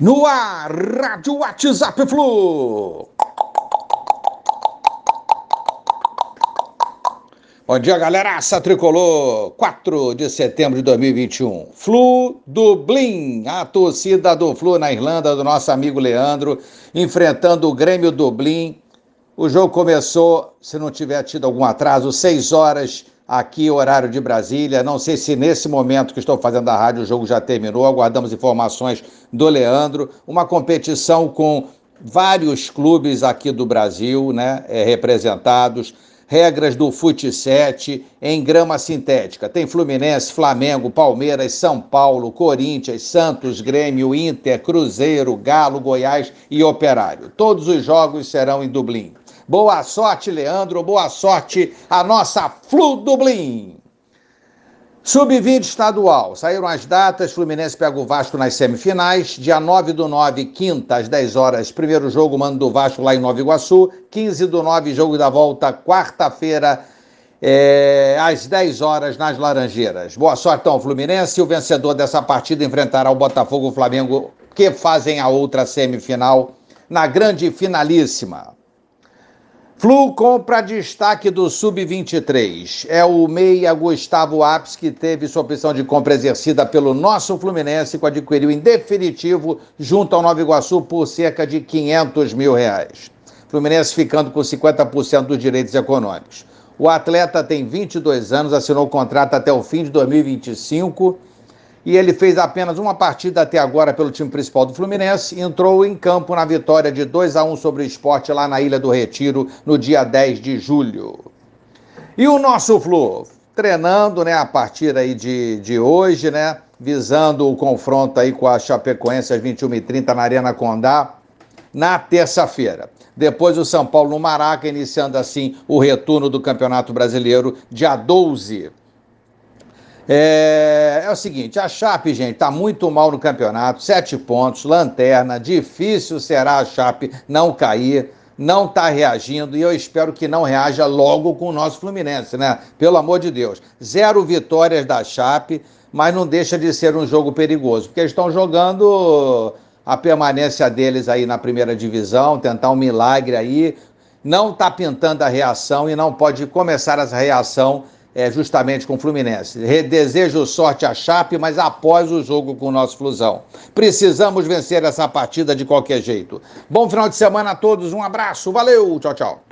No ar, Rádio WhatsApp Flu. Bom dia, galera. Aça Tricolor, 4 de setembro de 2021. Flu Dublin, a torcida do Flu na Irlanda, do nosso amigo Leandro, enfrentando o Grêmio Dublin. O jogo começou, se não tiver tido algum atraso, 6 horas aqui, horário de Brasília. Não sei se nesse momento que estou fazendo a rádio o jogo já terminou. Aguardamos informações do Leandro. Uma competição com vários clubes aqui do Brasil, né, é, representados. Regras do Fute 7 em grama sintética. Tem Fluminense, Flamengo, Palmeiras, São Paulo, Corinthians, Santos, Grêmio, Inter, Cruzeiro, Galo, Goiás e Operário. Todos os jogos serão em Dublin. Boa sorte, Leandro. Boa sorte a nossa Flu Dublin. Sub-20 estadual. Saíram as datas. Fluminense pega o Vasco nas semifinais. Dia 9 do 9, quinta, às 10 horas. Primeiro jogo, mando do Vasco lá em Nova Iguaçu. 15 do 9, jogo da volta, quarta-feira, é, às 10 horas, nas Laranjeiras. Boa sorte ao Fluminense. O vencedor dessa partida enfrentará o Botafogo e o Flamengo, que fazem a outra semifinal na grande finalíssima. Flu compra destaque do Sub-23. É o meia Gustavo Apes que teve sua opção de compra exercida pelo nosso Fluminense, que adquiriu em definitivo junto ao Nova Iguaçu por cerca de 500 mil reais. Fluminense ficando com 50% dos direitos econômicos. O atleta tem 22 anos, assinou o contrato até o fim de 2025 e ele fez apenas uma partida até agora pelo time principal do Fluminense entrou em campo na vitória de 2 a 1 sobre o esporte lá na Ilha do Retiro no dia 10 de julho. E o nosso Flu, treinando né, a partir aí de, de hoje, né, visando o confronto aí com a Chapecoense às 21h30 na Arena Condá, na terça-feira. Depois o São Paulo no Maraca, iniciando assim o retorno do Campeonato Brasileiro, dia 12 é, é, o seguinte, a Chape, gente, está muito mal no campeonato, sete pontos, lanterna, difícil será a Chape não cair, não está reagindo e eu espero que não reaja logo com o nosso Fluminense, né? Pelo amor de Deus. Zero vitórias da Chape, mas não deixa de ser um jogo perigoso, porque eles estão jogando a permanência deles aí na primeira divisão, tentar um milagre aí, não está pintando a reação e não pode começar essa reação é, justamente com o Fluminense. Desejo sorte à Chape, mas após o jogo com o nosso Flusão. Precisamos vencer essa partida de qualquer jeito. Bom final de semana a todos, um abraço, valeu, tchau, tchau.